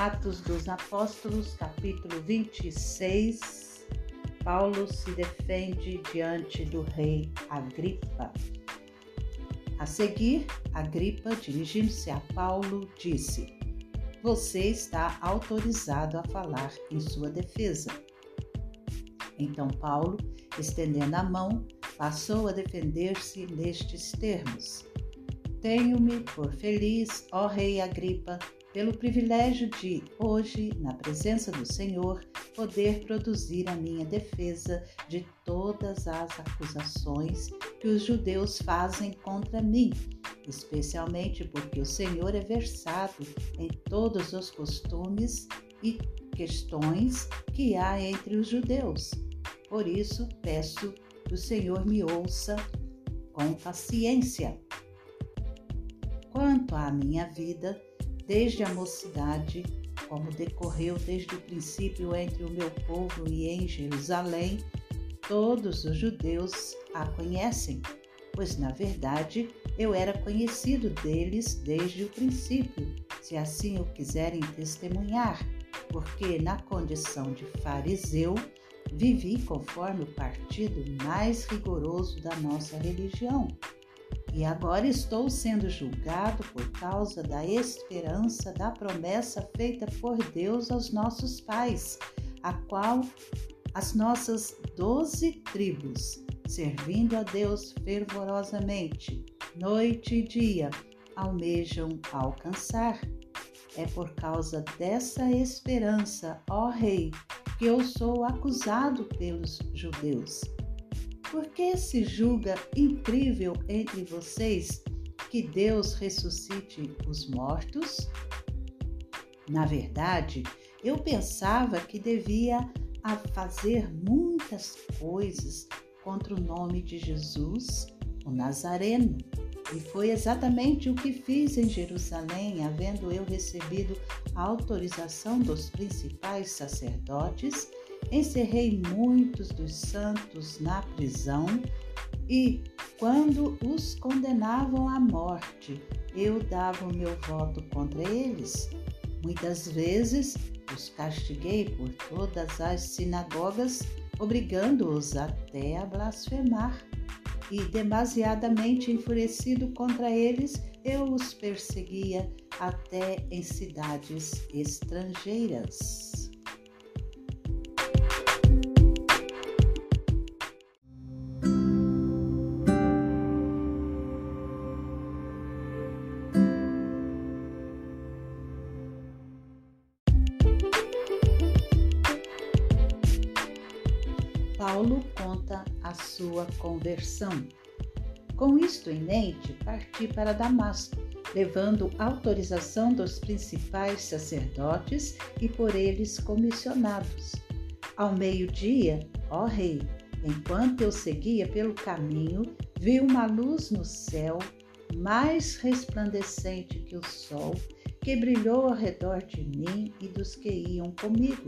Atos dos Apóstolos, capítulo 26. Paulo se defende diante do rei Agripa. A seguir, Agripa, dirigindo-se a Paulo, disse: Você está autorizado a falar em sua defesa. Então Paulo, estendendo a mão, passou a defender-se nestes termos: Tenho-me por feliz, ó Rei Agripa, pelo privilégio de, hoje, na presença do Senhor, poder produzir a minha defesa de todas as acusações que os judeus fazem contra mim, especialmente porque o Senhor é versado em todos os costumes e questões que há entre os judeus. Por isso, peço que o Senhor me ouça com paciência. Quanto à minha vida, desde a mocidade, como decorreu desde o princípio entre o meu povo e em Jerusalém, todos os judeus a conhecem, pois na verdade eu era conhecido deles desde o princípio, se assim o quiserem testemunhar, porque na condição de fariseu vivi conforme o partido mais rigoroso da nossa religião e agora estou sendo julgado por causa da esperança da promessa feita por Deus aos nossos pais, a qual as nossas doze tribos, servindo a Deus fervorosamente, noite e dia, almejam alcançar. É por causa dessa esperança, ó Rei, que eu sou acusado pelos judeus por que se julga incrível entre vocês que Deus ressuscite os mortos? Na verdade, eu pensava que devia fazer muitas coisas contra o nome de Jesus, o Nazareno. E foi exatamente o que fiz em Jerusalém, havendo eu recebido a autorização dos principais sacerdotes encerrei muitos dos santos na prisão e, quando os condenavam à morte, eu dava o meu voto contra eles. Muitas vezes os castiguei por todas as sinagogas, obrigando-os até a blasfemar. E, demasiadamente enfurecido contra eles, eu os perseguia até em cidades estrangeiras. A sua conversão. Com isto em mente, parti para Damasco, levando autorização dos principais sacerdotes e por eles comissionados. Ao meio-dia, ó rei, enquanto eu seguia pelo caminho, vi uma luz no céu, mais resplandecente que o sol, que brilhou ao redor de mim e dos que iam comigo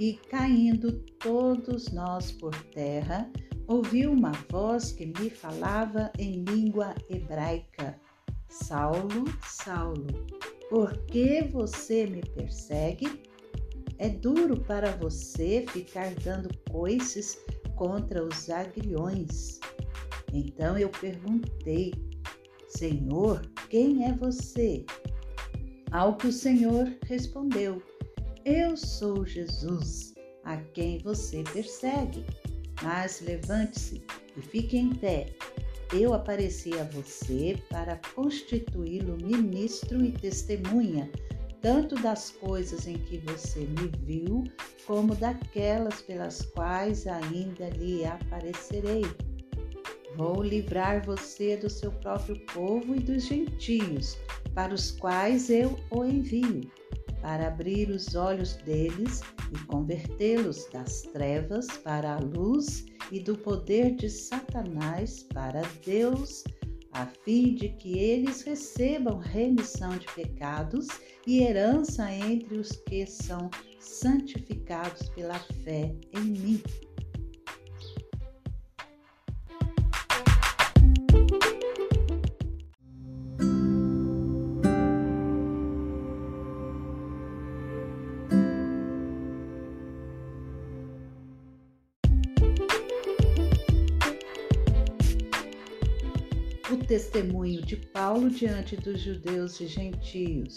e caindo todos nós por terra, ouvi uma voz que me falava em língua hebraica: Saulo, Saulo, por que você me persegue? É duro para você ficar dando coices contra os agriões. Então eu perguntei: Senhor, quem é você? Ao que o Senhor respondeu: eu sou Jesus, a quem você persegue. Mas levante-se e fique em pé. Eu apareci a você para constituí-lo ministro e testemunha, tanto das coisas em que você me viu, como daquelas pelas quais ainda lhe aparecerei. Vou livrar você do seu próprio povo e dos gentios, para os quais eu o envio para abrir os olhos deles e convertê-los das trevas para a luz e do poder de Satanás para Deus, a fim de que eles recebam remissão de pecados e herança entre os que são santificados pela fé em mim. Testemunho de Paulo diante dos judeus e gentios.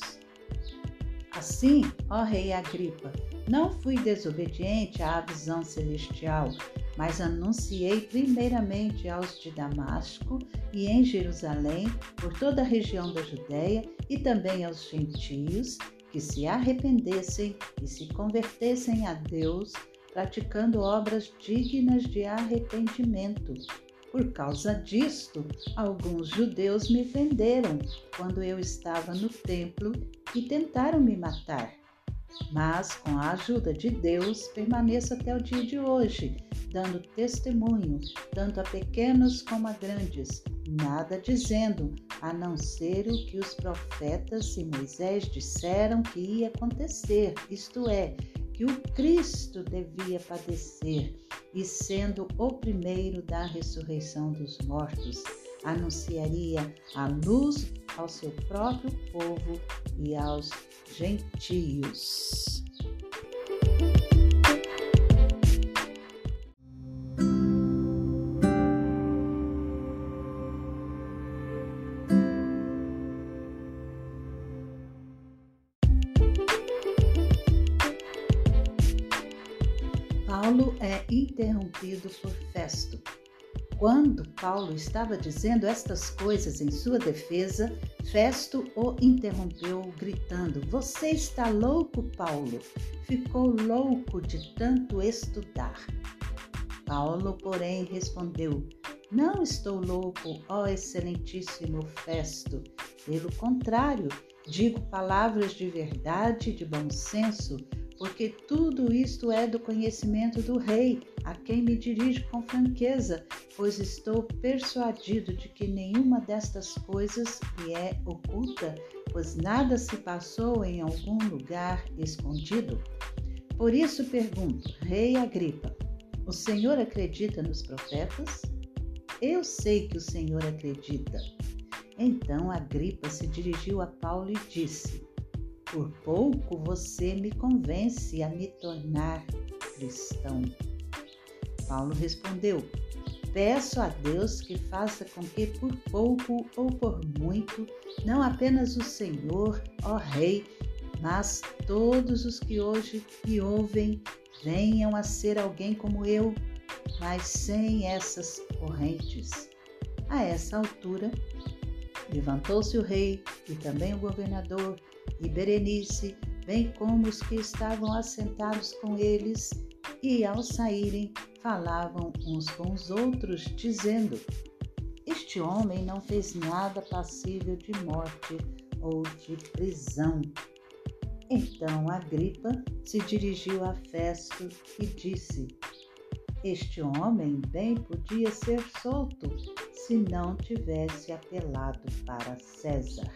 Assim, ó rei Agripa, não fui desobediente à visão celestial, mas anunciei primeiramente aos de Damasco e em Jerusalém, por toda a região da Judéia e também aos gentios, que se arrependessem e se convertessem a Deus, praticando obras dignas de arrependimento. Por causa disto, alguns judeus me venderam quando eu estava no templo e tentaram me matar. Mas, com a ajuda de Deus, permaneço até o dia de hoje, dando testemunho, tanto a pequenos como a grandes, nada dizendo, a não ser o que os profetas e Moisés disseram que ia acontecer, isto é, que o Cristo devia padecer e, sendo o primeiro da ressurreição dos mortos, anunciaria a luz ao seu próprio povo e aos gentios. Paulo é interrompido por Festo. Quando Paulo estava dizendo estas coisas em sua defesa, Festo o interrompeu, gritando: Você está louco, Paulo? Ficou louco de tanto estudar. Paulo, porém, respondeu: Não estou louco, ó excelentíssimo Festo. Pelo contrário, digo palavras de verdade e de bom senso porque tudo isto é do conhecimento do Rei, a quem me dirijo com franqueza, pois estou persuadido de que nenhuma destas coisas lhe é oculta, pois nada se passou em algum lugar escondido. Por isso pergunto, Rei Agripa, o Senhor acredita nos profetas? Eu sei que o Senhor acredita. Então Agripa se dirigiu a Paulo e disse: por pouco você me convence a me tornar cristão. Paulo respondeu: Peço a Deus que faça com que por pouco ou por muito, não apenas o Senhor, ó Rei, mas todos os que hoje me ouvem venham a ser alguém como eu, mas sem essas correntes. A essa altura, levantou-se o rei e também o governador e Berenice, bem como os que estavam assentados com eles, e ao saírem falavam uns com os outros, dizendo: Este homem não fez nada passível de morte ou de prisão. Então Agripa se dirigiu a Festo e disse: Este homem bem podia ser solto se não tivesse apelado para César.